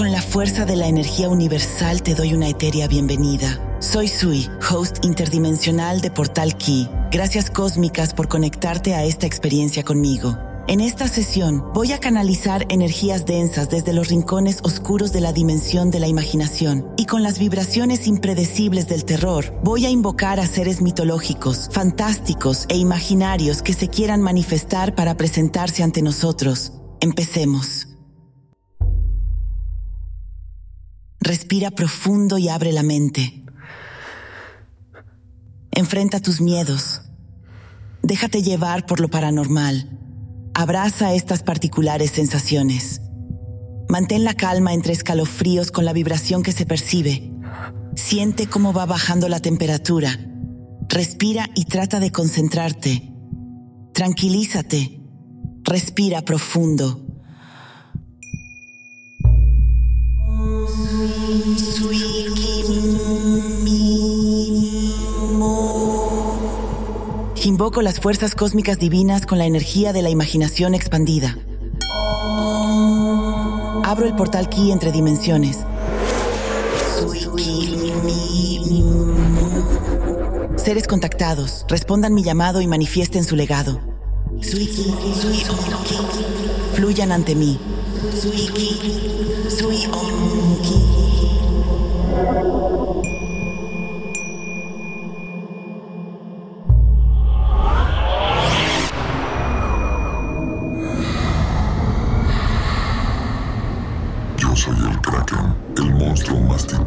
Con la fuerza de la energía universal te doy una etérea bienvenida. Soy Sui, host interdimensional de Portal Key. Gracias cósmicas por conectarte a esta experiencia conmigo. En esta sesión voy a canalizar energías densas desde los rincones oscuros de la dimensión de la imaginación y con las vibraciones impredecibles del terror voy a invocar a seres mitológicos, fantásticos e imaginarios que se quieran manifestar para presentarse ante nosotros. Empecemos. Respira profundo y abre la mente. Enfrenta tus miedos. Déjate llevar por lo paranormal Abraza estas particulares sensaciones. Mantén la calma entre escalofríos con la vibración que se percibe. Siente cómo va bajando la temperatura. Respira y trata de concentrarte. Tranquilízate. Respira profundo. Invoco las fuerzas cósmicas divinas con la energía de la imaginación expandida. Abro el portal Ki entre dimensiones. Seres contactados, respondan mi llamado y manifiesten su legado. Fluyan ante mí.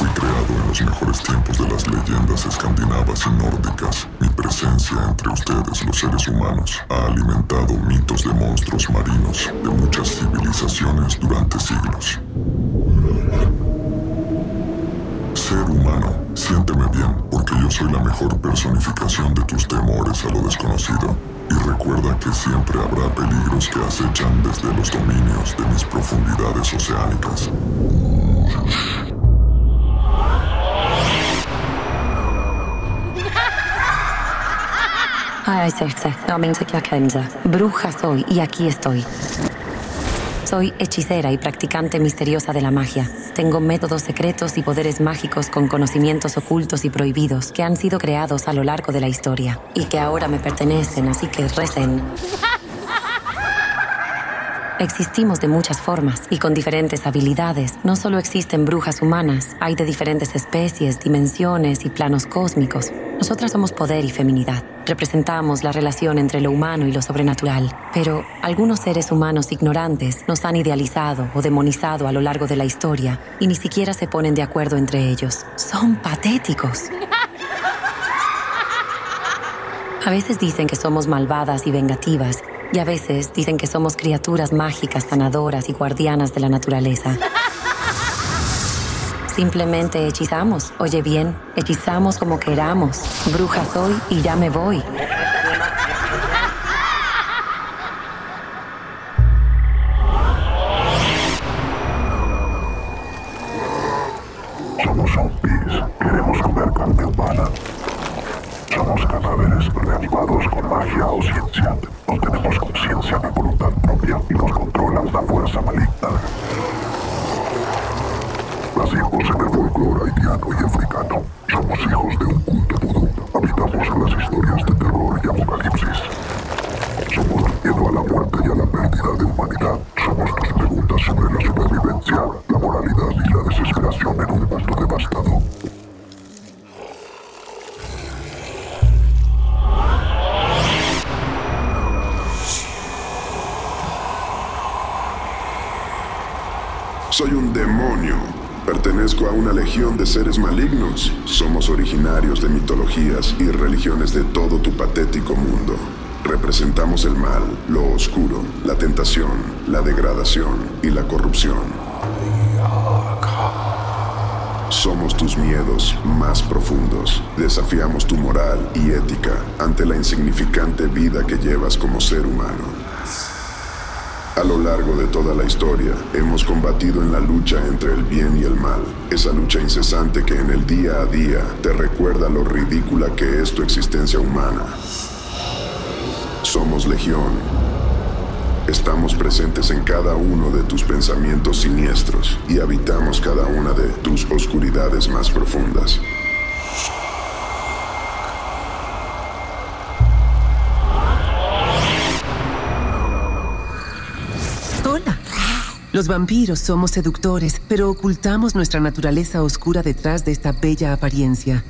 Fui creado en los mejores tiempos de las leyendas escandinavas y nórdicas. Mi presencia entre ustedes, los seres humanos, ha alimentado mitos de monstruos marinos de muchas civilizaciones durante siglos. Ser humano, siénteme bien, porque yo soy la mejor personificación de tus temores a lo desconocido. Y recuerda que siempre habrá peligros que acechan desde los dominios de mis profundidades oceánicas. Ay, no Bruja soy y aquí estoy. Soy hechicera y practicante misteriosa de la magia. Tengo métodos secretos y poderes mágicos con conocimientos ocultos y prohibidos que han sido creados a lo largo de la historia y que ahora me pertenecen, así que recen. Existimos de muchas formas y con diferentes habilidades. No solo existen brujas humanas, hay de diferentes especies, dimensiones y planos cósmicos. Nosotras somos poder y feminidad. Representamos la relación entre lo humano y lo sobrenatural. Pero algunos seres humanos ignorantes nos han idealizado o demonizado a lo largo de la historia y ni siquiera se ponen de acuerdo entre ellos. Son patéticos. A veces dicen que somos malvadas y vengativas, y a veces dicen que somos criaturas mágicas, sanadoras y guardianas de la naturaleza. Simplemente hechizamos. Oye bien, hechizamos como queramos. Bruja soy y ya me voy. Cadáveres reanimados con magia o ciencia. No tenemos conciencia ni voluntad propia y nos controla la fuerza maligna. Nacimos en el folclore haitiano y africano. Somos hijos de un culto vudú. Habitamos en las historias de terror y apocalipsis. Somos miedo a la muerte y a la pérdida de humanidad. Somos tus preguntas sobre la supervivencia, Pertenezco a una legión de seres malignos. Somos originarios de mitologías y religiones de todo tu patético mundo. Representamos el mal, lo oscuro, la tentación, la degradación y la corrupción. Somos tus miedos más profundos. Desafiamos tu moral y ética ante la insignificante vida que llevas como ser humano. A lo largo de toda la historia, hemos combatido en la lucha entre el bien y el mal. Esa lucha incesante que en el día a día te recuerda lo ridícula que es tu existencia humana. Somos Legión Estamos presentes en cada uno de tus pensamientos siniestros y habitamos cada una de tus oscuridades más profundas. Los vampiros somos seductores, pero ocultamos nuestra naturaleza oscura detrás de esta bella apariencia.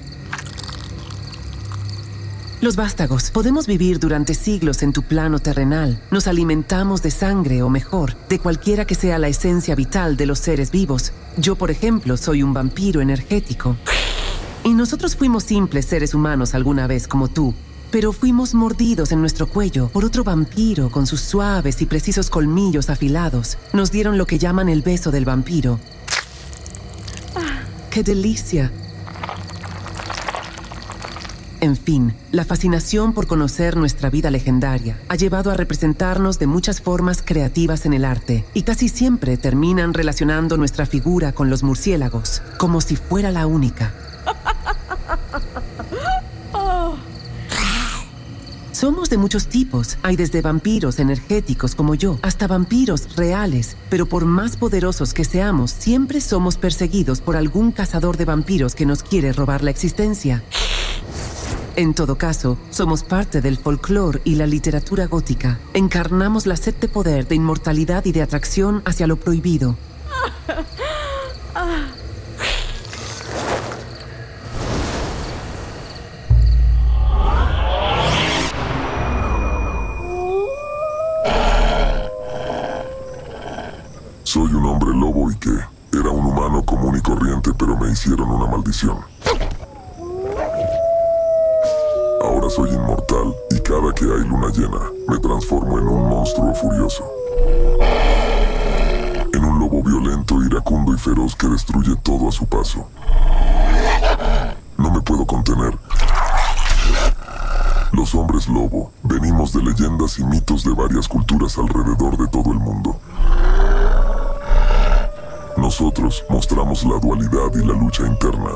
Los vástagos. Podemos vivir durante siglos en tu plano terrenal. Nos alimentamos de sangre, o mejor, de cualquiera que sea la esencia vital de los seres vivos. Yo, por ejemplo, soy un vampiro energético. Y nosotros fuimos simples seres humanos alguna vez como tú, pero fuimos mordidos en nuestro cuello por otro vampiro con sus suaves y precisos colmillos afilados. Nos dieron lo que llaman el beso del vampiro. ¡Qué delicia! En fin, la fascinación por conocer nuestra vida legendaria ha llevado a representarnos de muchas formas creativas en el arte, y casi siempre terminan relacionando nuestra figura con los murciélagos, como si fuera la única. Somos de muchos tipos. Hay desde vampiros energéticos como yo hasta vampiros reales. Pero por más poderosos que seamos, siempre somos perseguidos por algún cazador de vampiros que nos quiere robar la existencia. En todo caso, somos parte del folclore y la literatura gótica. Encarnamos la sed de poder, de inmortalidad y de atracción hacia lo prohibido. Una maldición. soy inmortal y cada que hay luna llena me transformo en un monstruo furioso. En un lobo violento, iracundo y feroz que destruye todo a su paso. No me puedo contener. Los hombres lobo venimos de leyendas y mitos de varias culturas alrededor de todo el mundo. Nosotros mostramos la dualidad y la lucha interna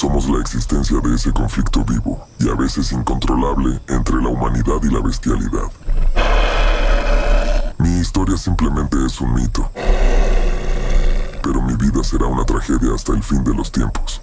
somos la existencia de ese conflicto vivo y a veces incontrolable entre la humanidad y la bestialidad. Mi historia simplemente es un mito, pero mi vida será una tragedia hasta el fin de los tiempos.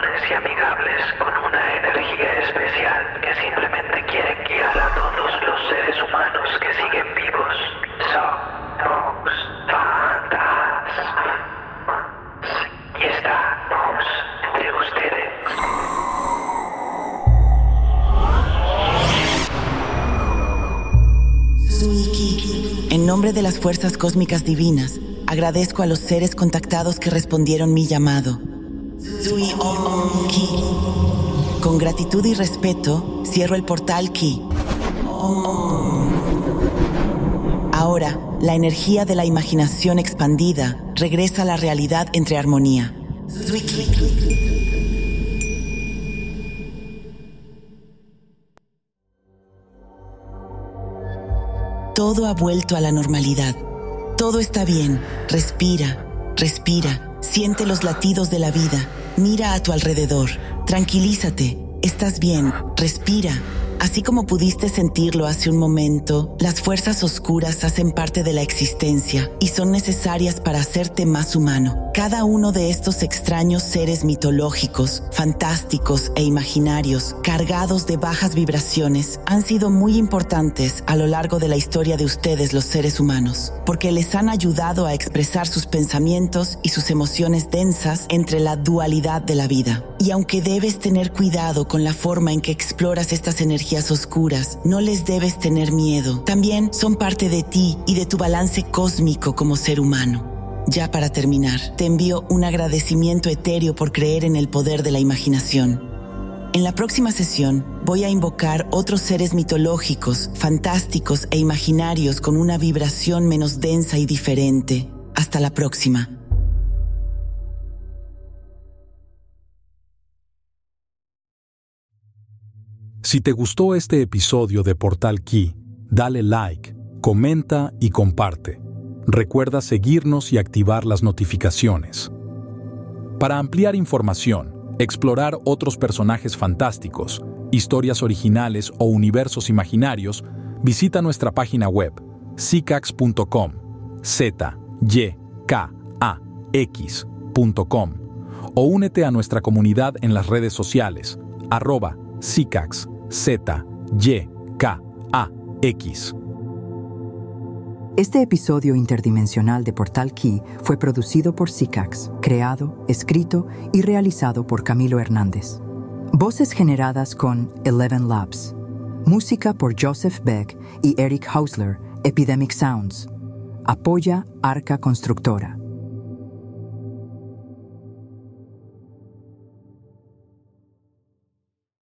las fuerzas cósmicas divinas, agradezco a los seres contactados que respondieron mi llamado. Con gratitud y respeto, cierro el portal Ki. Ahora, la energía de la imaginación expandida regresa a la realidad entre armonía. Todo ha vuelto a la normalidad. Todo está bien. Respira, respira. Siente los latidos de la vida. Mira a tu alrededor, tranquilízate, estás bien, respira. Así como pudiste sentirlo hace un momento, las fuerzas oscuras hacen parte de la existencia y son necesarias para hacerte más humano. Cada uno de estos extraños seres mitológicos, fantásticos e imaginarios, cargados de bajas vibraciones, han sido muy importantes a lo largo de la historia de ustedes los seres humanos, porque les han ayudado a expresar sus pensamientos y sus emociones densas entre la dualidad de la vida. Y aunque debes tener cuidado con la forma en que exploras estas energías, oscuras, no les debes tener miedo. También son parte de ti y de tu balance cósmico como ser humano. Ya para terminar, te envío un agradecimiento etéreo por creer en el poder de la imaginación. En la próxima sesión voy a invocar otros seres mitológicos, fantásticos e imaginarios con una vibración menos densa y diferente. Hasta la próxima. Si te gustó este episodio de Portal Key, dale like, comenta y comparte. Recuerda seguirnos y activar las notificaciones. Para ampliar información, explorar otros personajes fantásticos, historias originales o universos imaginarios, visita nuestra página web zcax.com, z y k a o únete a nuestra comunidad en las redes sociales arroba Zcax Z, Y, K, A, X. Este episodio interdimensional de Portal Key fue producido por Sicax, creado, escrito y realizado por Camilo Hernández. Voces generadas con Eleven Labs. Música por Joseph Beck y Eric Hausler, Epidemic Sounds. Apoya Arca Constructora.